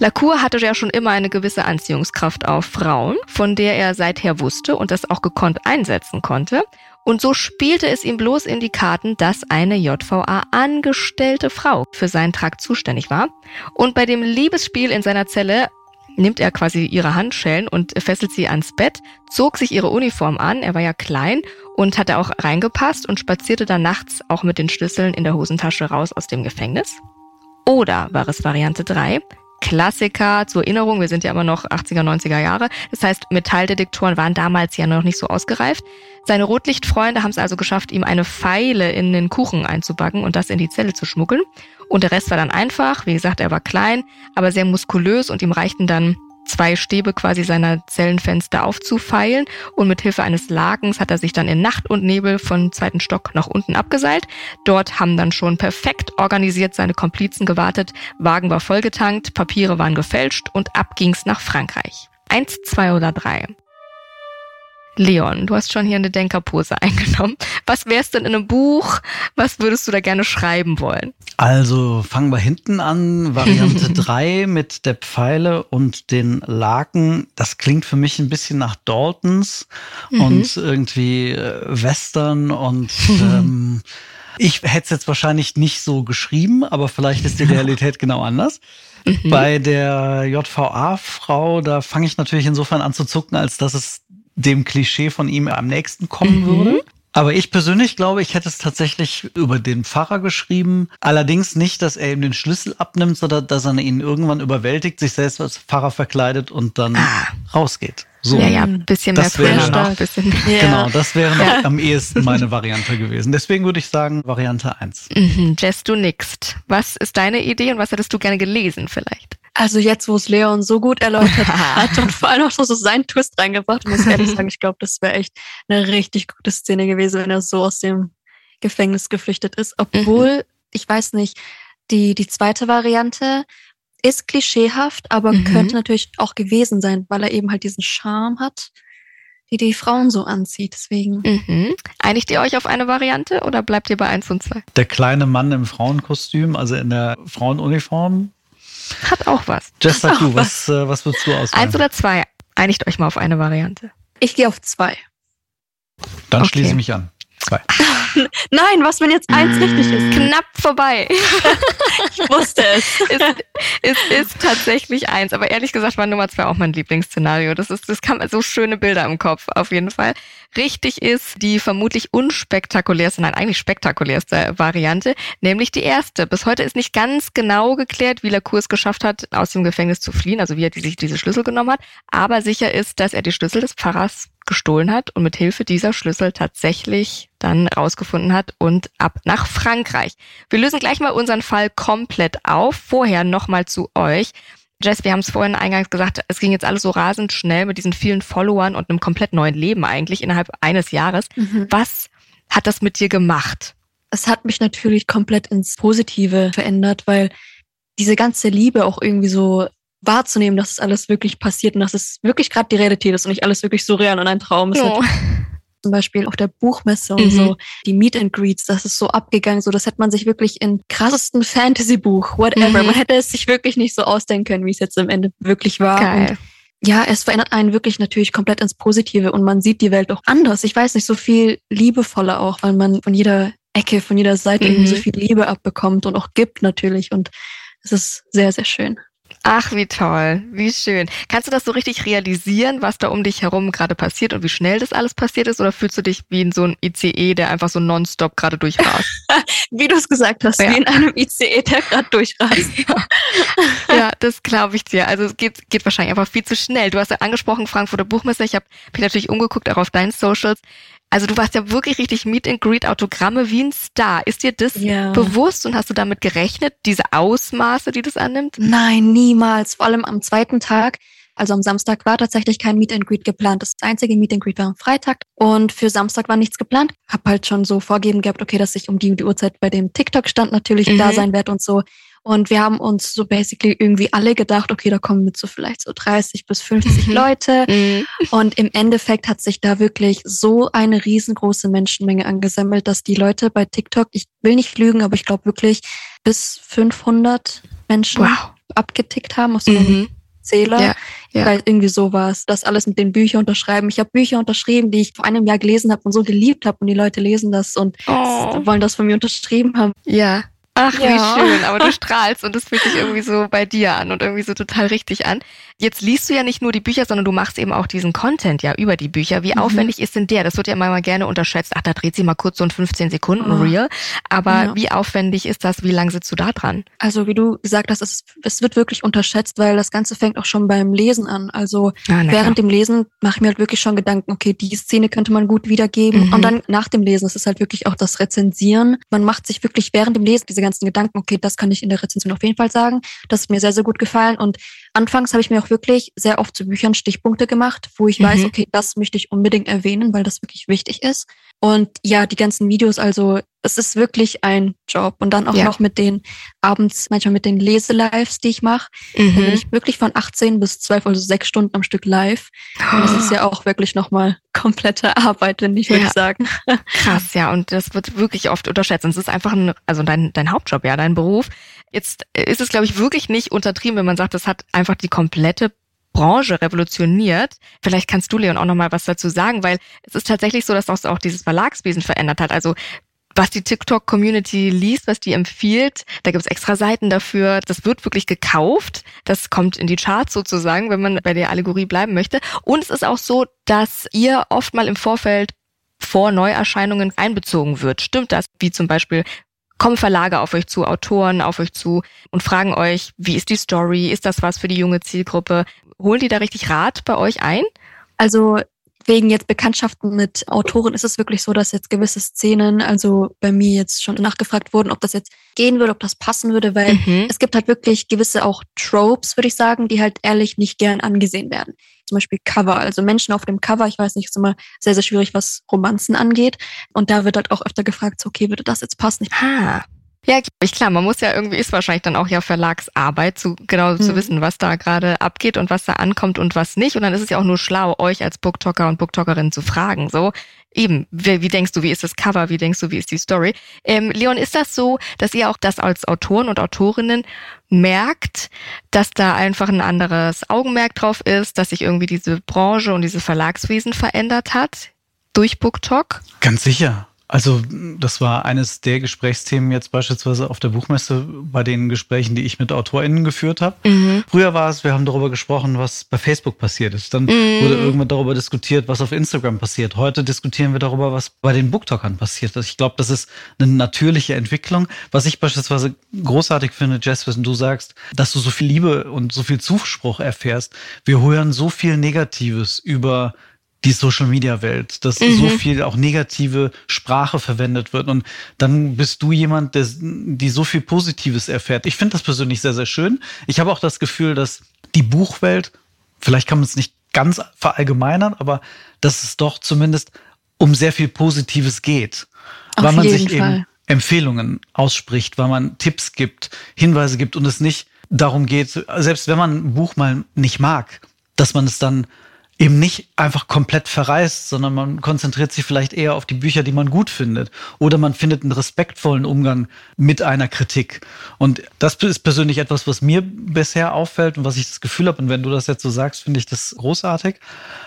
Lacour hatte ja schon immer eine gewisse Anziehungskraft auf Frauen, von der er seither wusste und das auch gekonnt einsetzen konnte. Und so spielte es ihm bloß in die Karten, dass eine JVA-angestellte Frau für seinen Trakt zuständig war. Und bei dem Liebesspiel in seiner Zelle nimmt er quasi ihre Handschellen und fesselt sie ans Bett, zog sich ihre Uniform an, er war ja klein und hatte auch reingepasst und spazierte dann nachts auch mit den Schlüsseln in der Hosentasche raus aus dem Gefängnis. Oder war es Variante 3? Klassiker zur Erinnerung, wir sind ja immer noch 80er, 90er Jahre. Das heißt, Metalldetektoren waren damals ja noch nicht so ausgereift. Seine Rotlichtfreunde haben es also geschafft, ihm eine Pfeile in den Kuchen einzubacken und das in die Zelle zu schmuggeln. Und der Rest war dann einfach. Wie gesagt, er war klein, aber sehr muskulös und ihm reichten dann zwei Stäbe quasi seiner Zellenfenster aufzufeilen und mit Hilfe eines Lakens hat er sich dann in Nacht und Nebel von zweiten Stock nach unten abgeseilt. Dort haben dann schon perfekt organisiert seine Komplizen gewartet, Wagen war vollgetankt, Papiere waren gefälscht und ab ging's nach Frankreich. Eins, zwei oder drei. Leon, du hast schon hier eine Denkerpose eingenommen. Was wär's denn in einem Buch? Was würdest du da gerne schreiben wollen? Also fangen wir hinten an. Variante 3 mit der Pfeile und den Laken. Das klingt für mich ein bisschen nach Daltons mhm. und irgendwie äh, Western und ähm, ich hätte es jetzt wahrscheinlich nicht so geschrieben, aber vielleicht ist die Realität genau anders. Mhm. Bei der JVA-Frau, da fange ich natürlich insofern an zu zucken, als dass es dem Klischee von ihm am nächsten kommen mhm. würde. Aber ich persönlich glaube, ich hätte es tatsächlich über den Pfarrer geschrieben. Allerdings nicht, dass er ihm den Schlüssel abnimmt, sondern dass er ihn irgendwann überwältigt, sich selbst als Pfarrer verkleidet und dann ah. rausgeht. So. Ja, ja, ein bisschen mehr das wäre noch, bisschen, ja. Genau, das wäre noch ja. am ehesten meine Variante gewesen. Deswegen würde ich sagen, Variante 1. Mhm, Jess, du nickst. Was ist deine Idee und was hättest du gerne gelesen vielleicht? Also jetzt, wo es Leon so gut erläutert hat und vor allem auch so seinen Twist reingebracht, muss ich ehrlich sagen, ich glaube, das wäre echt eine richtig gute Szene gewesen, wenn er so aus dem Gefängnis geflüchtet ist. Obwohl, mhm. ich weiß nicht, die, die zweite Variante, ist klischeehaft, aber Mhm. könnte natürlich auch gewesen sein, weil er eben halt diesen Charme hat, die die Frauen so anzieht. Deswegen. Mhm. Einigt ihr euch auf eine Variante oder bleibt ihr bei eins und zwei? Der kleine Mann im Frauenkostüm, also in der Frauenuniform. Hat auch was. Jess, sag Ach, du, was, äh, was würdest du auswählen? Eins oder zwei? Einigt euch mal auf eine Variante. Ich gehe auf zwei. Dann Okay. schließe ich mich an. Zwei. Nein, was, wenn jetzt eins richtig ist? Knapp vorbei. Ich wusste es. es, es ist tatsächlich eins, aber ehrlich gesagt war Nummer zwei auch mein Lieblingsszenario. Das ist, das kann so schöne Bilder im Kopf, auf jeden Fall. Richtig ist die vermutlich unspektakulärste, nein, eigentlich spektakulärste Variante, nämlich die erste. Bis heute ist nicht ganz genau geklärt, wie Lacour es geschafft hat, aus dem Gefängnis zu fliehen, also wie er die, sich diese Schlüssel genommen hat. Aber sicher ist, dass er die Schlüssel des Pfarrers gestohlen hat und mit Hilfe dieser Schlüssel tatsächlich dann rausgefunden hat und ab nach Frankreich. Wir lösen gleich mal unseren Fall komplett auf. Vorher nochmal zu euch. Jess, wir haben es vorhin eingangs gesagt, es ging jetzt alles so rasend schnell mit diesen vielen Followern und einem komplett neuen Leben eigentlich innerhalb eines Jahres. Mhm. Was hat das mit dir gemacht? Es hat mich natürlich komplett ins Positive verändert, weil diese ganze Liebe auch irgendwie so wahrzunehmen, dass es alles wirklich passiert und dass es wirklich gerade die Realität ist und nicht alles wirklich surreal und ein Traum ist. Oh. Zum Beispiel auf der Buchmesse und Mhm. so, die Meet and Greets, das ist so abgegangen, so das hätte man sich wirklich in krassesten Fantasy-Buch, whatever, Mhm. man hätte es sich wirklich nicht so ausdenken können, wie es jetzt am Ende wirklich war. Und Geil. ja, es verändert einen wirklich natürlich komplett ins Positive und man sieht die Welt auch anders. Ich weiß nicht, so viel liebevoller auch, weil man von jeder Ecke, von jeder Seite Mhm. so viel Liebe abbekommt und auch gibt natürlich. Und es ist sehr, sehr schön. Ach, wie toll, wie schön. Kannst du das so richtig realisieren, was da um dich herum gerade passiert und wie schnell das alles passiert ist? Oder fühlst du dich wie in so ein ICE, der einfach so nonstop gerade durchrast? Wie du es gesagt hast, Ja. wie in einem ICE, der gerade durchrast. ja, das glaube ich dir. Also es geht, geht wahrscheinlich einfach viel zu schnell. Du hast ja angesprochen, Frankfurter Buchmesse. Ich habe mich natürlich umgeguckt, auch auf deinen Socials. Also du warst ja wirklich richtig Meet and Greet Autogramme wie ein Star. Ist dir das Ja. bewusst und hast du damit gerechnet, diese Ausmaße, die das annimmt? Nein, niemals. Vor allem am zweiten Tag. Also am Samstag war tatsächlich kein Meet and Greet geplant. Das einzige Meet and Greet war am Freitag und für Samstag war nichts geplant. Hab halt schon so vorgeben gehabt, okay, dass ich um die die Uhrzeit bei dem TikTok-Stand natürlich Mhm. da sein werde und so. Und wir haben uns so basically irgendwie alle gedacht, okay, da kommen mit so vielleicht so 30 bis 50 Mhm. Leute. Mhm. Und im Endeffekt hat sich da wirklich so eine riesengroße Menschenmenge angesammelt, dass die Leute bei TikTok, ich will nicht lügen, aber ich glaube wirklich bis 500 Menschen Wow. abgetickt haben auf so einem Mhm. Zähler. Ja, ja. Weil irgendwie so war es, das alles mit den Büchern unterschreiben. Ich habe Bücher unterschrieben, die ich vor einem Jahr gelesen habe und so geliebt habe und die Leute lesen das und Oh. wollen das von mir unterschrieben haben. Ja. Ach, Ja. wie schön. Aber du strahlst und das fühlt sich irgendwie so bei dir an und irgendwie so total richtig an. Jetzt liest du ja nicht nur die Bücher, sondern du machst eben auch diesen Content ja über die Bücher. Wie Mhm. aufwendig ist denn der? Das wird ja immer mal gerne unterschätzt. Ach, da dreht sie mal kurz so ein 15 Sekunden Oh. Reel. Aber Ja. wie aufwendig ist das? Wie lange sitzt du da dran? Also wie du gesagt hast, es, es wird wirklich unterschätzt, weil das Ganze fängt auch schon beim Lesen an. Also Ah, während klar. dem Lesen mache ich mir halt wirklich schon Gedanken, okay, die Szene könnte man gut wiedergeben. Mhm. Und dann nach dem Lesen, das ist halt wirklich auch das Rezensieren. Man macht sich wirklich während dem Lesen diese ganzen Gedanken, okay, das kann ich in der Rezension auf jeden Fall sagen. Das ist mir sehr, sehr gut gefallen. Und anfangs habe ich mir auch wirklich sehr oft zu Büchern Stichpunkte gemacht, wo ich weiß, Mhm. okay, das möchte ich unbedingt erwähnen, weil das wirklich wichtig ist. Und ja, die ganzen Videos, also es ist wirklich ein Job. Und dann auch Ja. noch mit den abends, manchmal mit den Leselives, die ich mache. Da bin Mhm. ich wirklich von 18 bis 12, also sechs Stunden am Stück live. Und das ist ja auch wirklich nochmal komplette Arbeit, wenn ich würde Ja. sagen. Krass, ja, und das wird wirklich oft unterschätzt. Und es ist einfach ein, also dein, dein Hauptjob, ja, dein Beruf. Jetzt ist es, glaube ich, wirklich nicht untertrieben, wenn man sagt, das hat einfach die komplette Branche revolutioniert. Vielleicht kannst du, Leon, auch noch mal was dazu sagen, weil es ist tatsächlich so, dass das auch dieses Verlagswesen verändert hat. Also was die TikTok-Community liest, was die empfiehlt, da gibt's extra Seiten dafür. Das wird wirklich gekauft. Das kommt in die Charts sozusagen, wenn man bei der Allegorie bleiben möchte. Und es ist auch so, dass ihr oft mal im Vorfeld vor Neuerscheinungen einbezogen wird. Stimmt das? Wie zum Beispiel kommen Verlage auf euch zu, Autoren auf euch zu und fragen euch, wie ist die Story? Ist das was für die junge Zielgruppe? Holen die da richtig Rat bei euch ein? Also wegen jetzt Bekanntschaften mit Autoren ist es wirklich so, dass jetzt gewisse Szenen, also bei mir jetzt schon nachgefragt wurden, ob das jetzt gehen würde, ob das passen würde, weil Mhm. es gibt halt wirklich gewisse auch Tropes, würde ich sagen, die halt ehrlich nicht gern angesehen werden. Zum Beispiel Cover, also Menschen auf dem Cover, ich weiß nicht, ist immer sehr, sehr schwierig, was Romanzen angeht. Und da wird halt auch öfter gefragt, so, okay, würde das jetzt passen? Ah, Ja, ich klar, man muss ja irgendwie, ist wahrscheinlich dann auch ja Verlagsarbeit, zu, genau mhm. zu wissen, was da gerade abgeht und was da ankommt und was nicht. Und dann ist es ja auch nur schlau, euch als Booktalker und Booktalkerin zu fragen. So, eben, wie, wie denkst du, wie ist das Cover, wie denkst du, wie ist die Story? Ähm, Leon, ist das so, dass ihr auch das als Autoren und Autorinnen merkt, dass da einfach ein anderes Augenmerk drauf ist, dass sich irgendwie diese Branche und diese Verlagswesen verändert hat durch BookTalk? Ganz sicher. Also das war eines der Gesprächsthemen jetzt beispielsweise auf der Buchmesse bei den Gesprächen, die ich mit AutorInnen geführt habe. Mhm. Früher war es, wir haben darüber gesprochen, was bei Facebook passiert ist. Dann mhm. wurde irgendwann darüber diskutiert, was auf Instagram passiert. Heute diskutieren wir darüber, was bei den Booktalkern passiert ist. Ich glaube, das ist eine natürliche Entwicklung. Was ich beispielsweise großartig finde, Jess, wenn du sagst, dass du so viel Liebe und so viel Zuspruch erfährst. Wir hören so viel Negatives über die Social Media Welt, dass mhm. so viel auch negative Sprache verwendet wird und dann bist du jemand, der die so viel Positives erfährt. Ich finde das persönlich sehr sehr schön. Ich habe auch das Gefühl, dass die Buchwelt, vielleicht kann man es nicht ganz verallgemeinern, aber dass es doch zumindest um sehr viel Positives geht, Auf weil man sich Fall. eben Empfehlungen ausspricht, weil man Tipps gibt, Hinweise gibt und es nicht darum geht, selbst wenn man ein Buch mal nicht mag, dass man es dann eben nicht einfach komplett verreist, sondern man konzentriert sich vielleicht eher auf die Bücher, die man gut findet. Oder man findet einen respektvollen Umgang mit einer Kritik. Und das ist persönlich etwas, was mir bisher auffällt und was ich das Gefühl habe. Und wenn du das jetzt so sagst, finde ich das großartig.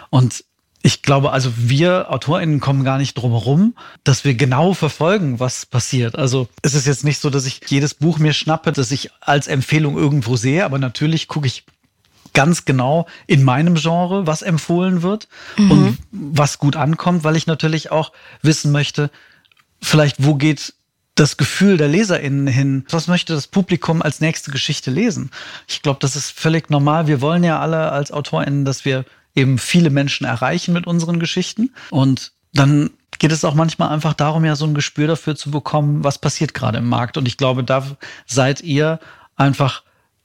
Und ich glaube, also wir AutorInnen kommen gar nicht drum herum, dass wir genau verfolgen, was passiert. Also es ist jetzt nicht so, dass ich jedes Buch mir schnappe, das ich als Empfehlung irgendwo sehe, aber natürlich gucke ich ganz genau in meinem Genre, was empfohlen wird mhm. und was gut ankommt, weil ich natürlich auch wissen möchte, vielleicht wo geht das Gefühl der LeserInnen hin? Was möchte das Publikum als nächste Geschichte lesen? Ich glaube, das ist völlig normal. Wir wollen ja alle als AutorInnen, dass wir eben viele Menschen erreichen mit unseren Geschichten. Und dann geht es auch manchmal einfach darum, ja so ein Gespür dafür zu bekommen, was passiert gerade im Markt. Und ich glaube, da seid ihr einfach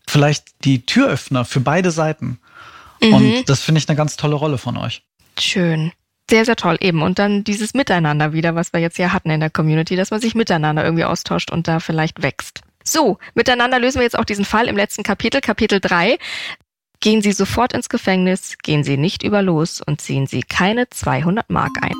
vielleicht die Türöffner für beide Seiten. Mhm. Und das finde ich eine ganz tolle Rolle von euch. Schön. Sehr, sehr toll eben. Und dann dieses Miteinander wieder, was wir jetzt ja hatten in der Community, dass man sich miteinander irgendwie austauscht und da vielleicht wächst. So, miteinander lösen wir jetzt auch diesen Fall im letzten Kapitel, Kapitel 3. Gehen Sie sofort ins Gefängnis, gehen Sie nicht über los und ziehen Sie keine 200 Mark ein.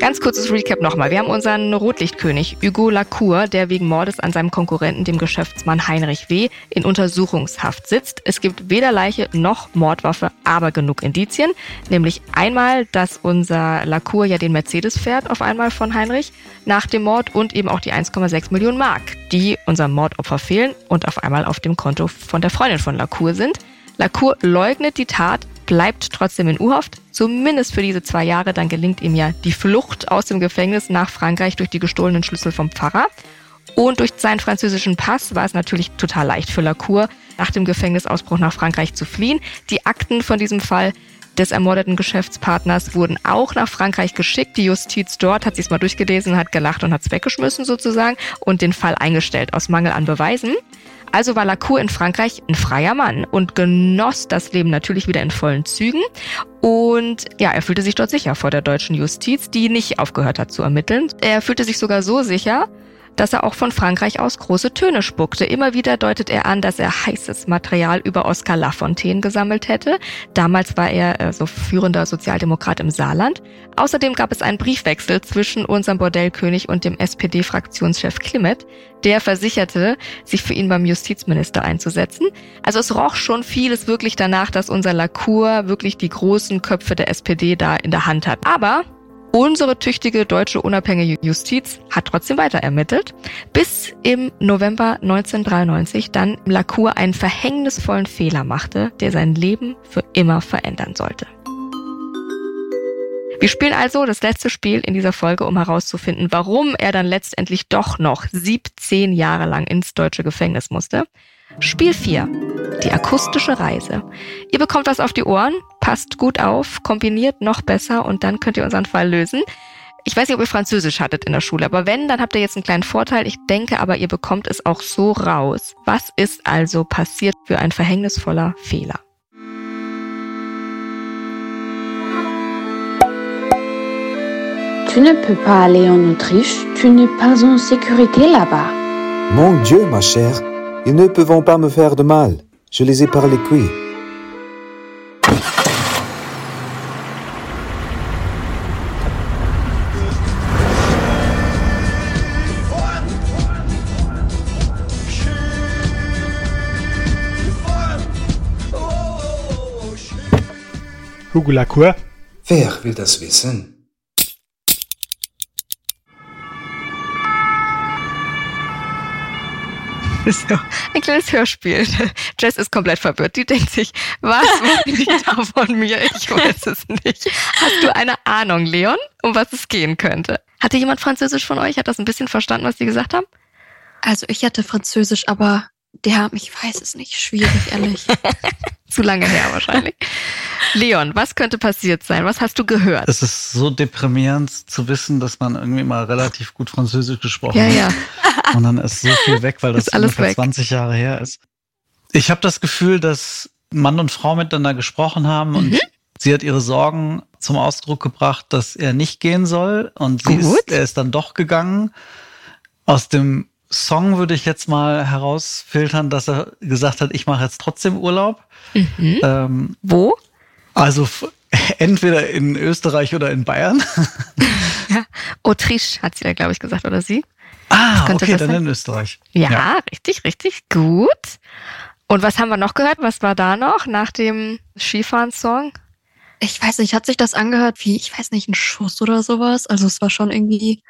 Ganz kurzes Recap nochmal. Wir haben unseren Rotlichtkönig Hugo Lacour, der wegen Mordes an seinem Konkurrenten, dem Geschäftsmann Heinrich W., in Untersuchungshaft sitzt. Es gibt weder Leiche noch Mordwaffe, aber genug Indizien. Nämlich einmal, dass unser Lacour ja den Mercedes fährt auf einmal von Heinrich nach dem Mord und eben auch die 1,6 Millionen Mark, die unserem Mordopfer fehlen und auf einmal auf dem Konto von der Freundin von Lacour sind. Lacour leugnet die Tat, bleibt trotzdem in U-Haft, zumindest für diese zwei Jahre. Dann gelingt ihm ja die Flucht aus dem Gefängnis nach Frankreich durch die gestohlenen Schlüssel vom Pfarrer. Und durch seinen französischen Pass war es natürlich total leicht für Lacour, nach dem Gefängnisausbruch nach Frankreich zu fliehen. Die Akten von diesem Fall des ermordeten Geschäftspartners wurden auch nach Frankreich geschickt. Die Justiz dort hat sich mal durchgelesen, hat gelacht und hat es weggeschmissen sozusagen und den Fall eingestellt aus Mangel an Beweisen. Also war Lacour in Frankreich ein freier Mann und genoss das Leben natürlich wieder in vollen Zügen. Und ja, er fühlte sich dort sicher vor der deutschen Justiz, die nicht aufgehört hat zu ermitteln. Er fühlte sich sogar so sicher, dass er auch von Frankreich aus große Töne spuckte. Immer wieder deutet er an, dass er heißes Material über Oskar Lafontaine gesammelt hätte. Damals war er äh, so führender Sozialdemokrat im Saarland. Außerdem gab es einen Briefwechsel zwischen unserem Bordellkönig und dem SPD-Fraktionschef Klimet, der versicherte, sich für ihn beim Justizminister einzusetzen. Also es roch schon vieles wirklich danach, dass unser Lacour wirklich die großen Köpfe der SPD da in der Hand hat. Aber Unsere tüchtige deutsche unabhängige Justiz hat trotzdem weiter ermittelt, bis im November 1993 dann Lacour einen verhängnisvollen Fehler machte, der sein Leben für immer verändern sollte. Wir spielen also das letzte Spiel in dieser Folge, um herauszufinden, warum er dann letztendlich doch noch 17 Jahre lang ins deutsche Gefängnis musste. Spiel 4. Die akustische Reise. Ihr bekommt was auf die Ohren, passt gut auf, kombiniert noch besser und dann könnt ihr unseren Fall lösen. Ich weiß nicht, ob ihr Französisch hattet in der Schule, aber wenn, dann habt ihr jetzt einen kleinen Vorteil. Ich denke aber, ihr bekommt es auch so raus. Was ist also passiert für ein verhängnisvoller Fehler? Tu ne peux pas aller en Autriche, tu n'es pas en sécurité là-bas. Mon Dieu, ma chère, ils ne peuvent pas me faire de mal. Je les ai par les couilles. Hugo Lacour. Wer will das wissen? So, ein kleines Hörspiel. Jess ist komplett verwirrt. Die denkt sich, was die da von mir? Ich weiß es nicht. Hast du eine Ahnung, Leon, um was es gehen könnte? Hatte jemand Französisch von euch? Hat das ein bisschen verstanden, was die gesagt haben? Also ich hatte Französisch, aber der, ich weiß es nicht, schwierig, ehrlich. Zu lange her wahrscheinlich. Leon, was könnte passiert sein? Was hast du gehört? Es ist so deprimierend zu wissen, dass man irgendwie mal relativ gut Französisch gesprochen Ja, hat. ja. Und dann ist so viel weg, weil das ungefähr weg. 20 Jahre her ist. Ich habe das Gefühl, dass Mann und Frau miteinander gesprochen haben und Mhm. sie hat ihre Sorgen zum Ausdruck gebracht, dass er nicht gehen soll. Und ist, er ist dann doch gegangen. Aus dem Song würde ich jetzt mal herausfiltern, dass er gesagt hat, ich mache jetzt trotzdem Urlaub. Mhm. Ähm, Wo? also entweder in Österreich oder in Bayern. Autriche hat sie da, glaube ich, gesagt, oder sie? Ah, okay, das dann sein? in Österreich. Ja, richtig, richtig gut. Und was haben wir noch gehört? Was war da noch nach dem Skifahren-Song? Ich weiß nicht, hat sich das angehört wie, ich weiß nicht, ein Schuss oder sowas? Also es war schon irgendwie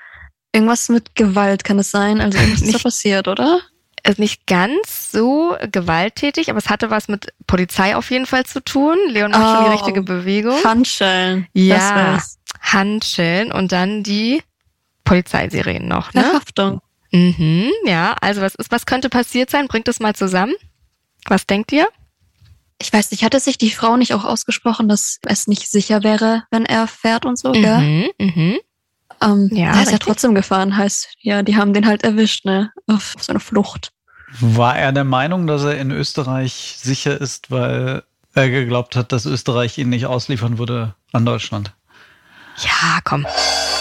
irgendwas mit Gewalt, kann es sein? Also irgendwas ist da Nicht- passiert, oder? Ist nicht ganz so gewalttätig, aber es hatte was mit Polizei auf jeden Fall zu tun. Leon macht schon die Oh. richtige Bewegung. Handschellen. Ja. Das. Handschellen und dann die Polizeisirenen noch, ne? Verhaftung. Mhm, ja, also was ist, was könnte passiert sein? Bringt es mal zusammen. Was denkt ihr? Ich weiß nicht, hatte sich die Frau nicht auch ausgesprochen, dass es nicht sicher wäre, wenn er fährt und so, gell? Mhm, mhm. Ähm, Ja, er ist ja trotzdem gefahren, heißt, ja, die haben den halt erwischt, ne? Auf seiner Flucht. War er der Meinung, dass er in Österreich sicher ist, weil er geglaubt hat, dass Österreich ihn nicht ausliefern würde an Deutschland? Ja, komm.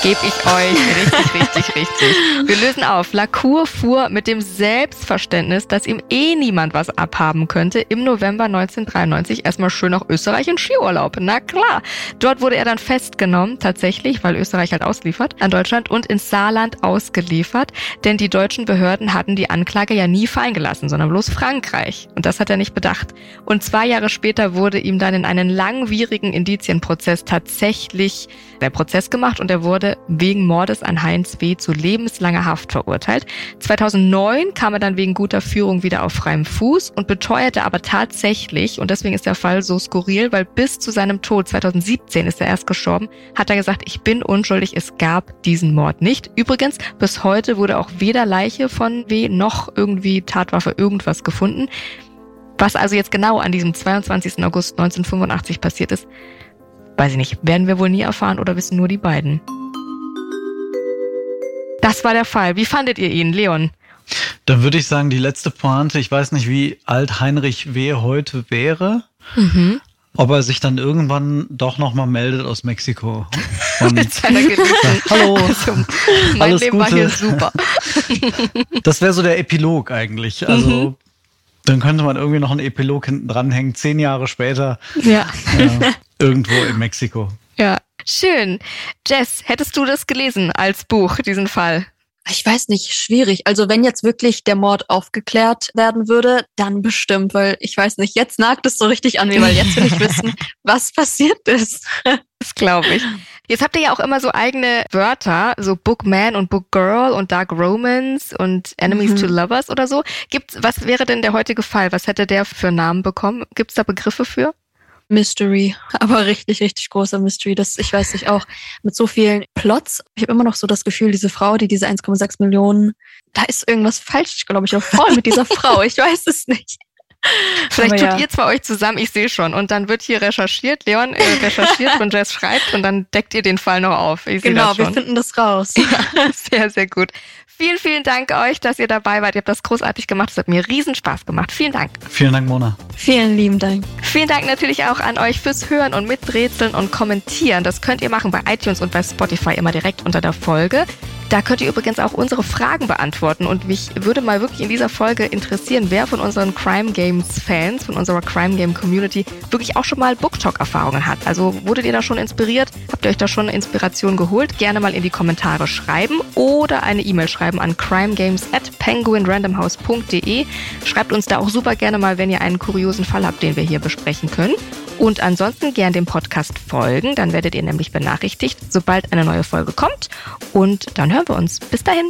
Geb ich euch. Richtig, richtig, richtig. Wir lösen auf. Lacour fuhr mit dem Selbstverständnis, dass ihm eh niemand was abhaben könnte, im November 1993 erstmal schön nach Österreich in Skiurlaub. Na klar. Dort wurde er dann festgenommen, tatsächlich, weil Österreich halt ausliefert, an Deutschland und ins Saarland ausgeliefert. Denn die deutschen Behörden hatten die Anklage ja nie fallen gelassen, sondern bloß Frankreich. Und das hat er nicht bedacht. Und zwei Jahre später wurde ihm dann in einen langwierigen Indizienprozess tatsächlich der Prozess gemacht und er wurde wegen Mordes an Heinz W. zu lebenslanger Haft verurteilt. 2009 kam er dann wegen guter Führung wieder auf freiem Fuß und beteuerte aber tatsächlich, und deswegen ist der Fall so skurril, weil bis zu seinem Tod, 2017 ist er erst gestorben, hat er gesagt, ich bin unschuldig, es gab diesen Mord nicht. Übrigens, bis heute wurde auch weder Leiche von W. noch irgendwie Tatwaffe irgendwas gefunden. Was also jetzt genau an diesem 22. August 1985 passiert ist, weiß ich nicht, werden wir wohl nie erfahren oder wissen nur die beiden. Das war der Fall. Wie fandet ihr ihn, Leon? Dann würde ich sagen, die letzte Pointe, ich weiß nicht, wie alt Heinrich W. heute wäre, Mhm. ob er sich dann irgendwann doch nochmal meldet aus Mexiko. Und Geliebten. Hallo. Also, mein Alles Leben war Gute. hier super. das wäre so der Epilog eigentlich. Also Mhm. dann könnte man irgendwie noch einen Epilog hinten dranhängen, zehn Jahre später, Ja. äh, irgendwo in Mexiko. Ja. Schön. Jess, hättest du das gelesen als Buch, diesen Fall? Ich weiß nicht, schwierig. Also wenn jetzt wirklich der Mord aufgeklärt werden würde, dann bestimmt, weil ich weiß nicht, jetzt nagt es so richtig an mir, weil jetzt will ich wissen, was passiert ist. Das glaube ich. Jetzt habt ihr ja auch immer so eigene Wörter, so Bookman und Bookgirl und Dark Romance und Enemies Mhm. to Lovers oder so. Gibt's, was wäre denn der heutige Fall? Was hätte der für Namen bekommen? Gibt's da Begriffe für? Mystery, aber richtig, richtig großer Mystery. Das, ich weiß nicht, auch mit so vielen Plots. Ich habe immer noch so das Gefühl, diese Frau, die diese 1,6 Millionen, da ist irgendwas falsch, glaube ich, auch voll mit dieser Frau. Ich weiß es nicht. Vielleicht Aber tut ja. ihr zwei euch zusammen, ich sehe schon. Und dann wird hier recherchiert, Leon äh, recherchiert und Jess schreibt und dann deckt ihr den Fall noch auf. Ich Genau, das wir finden das raus. Sehr, sehr gut. Vielen, vielen Dank euch, dass ihr dabei wart. Ihr habt das großartig gemacht. Es hat mir riesen Spaß gemacht. Vielen Dank. Vielen Dank, Mona. Vielen lieben Dank. Vielen Dank natürlich auch an euch fürs Hören und Miträtseln und Kommentieren. Das könnt ihr machen bei iTunes und bei Spotify immer direkt unter der Folge. Da könnt ihr übrigens auch unsere Fragen beantworten. Und mich würde mal wirklich in dieser Folge interessieren, wer von unseren Crime Games Fans, von unserer Crime Game Community wirklich auch schon mal BookTok-Erfahrungen hat. Also wurdet ihr da schon inspiriert? Habt ihr euch da schon Inspiration geholt? Gerne mal in die Kommentare schreiben oder eine E-Mail schreiben an crimegames at penguinrandomhouse.de. Schreibt uns da auch super gerne mal, wenn ihr einen kuriosen Fall habt, den wir hier besprechen können. Und ansonsten gern dem Podcast folgen, dann werdet ihr nämlich benachrichtigt, sobald eine neue Folge kommt. Und dann hören wir uns. Bis dahin.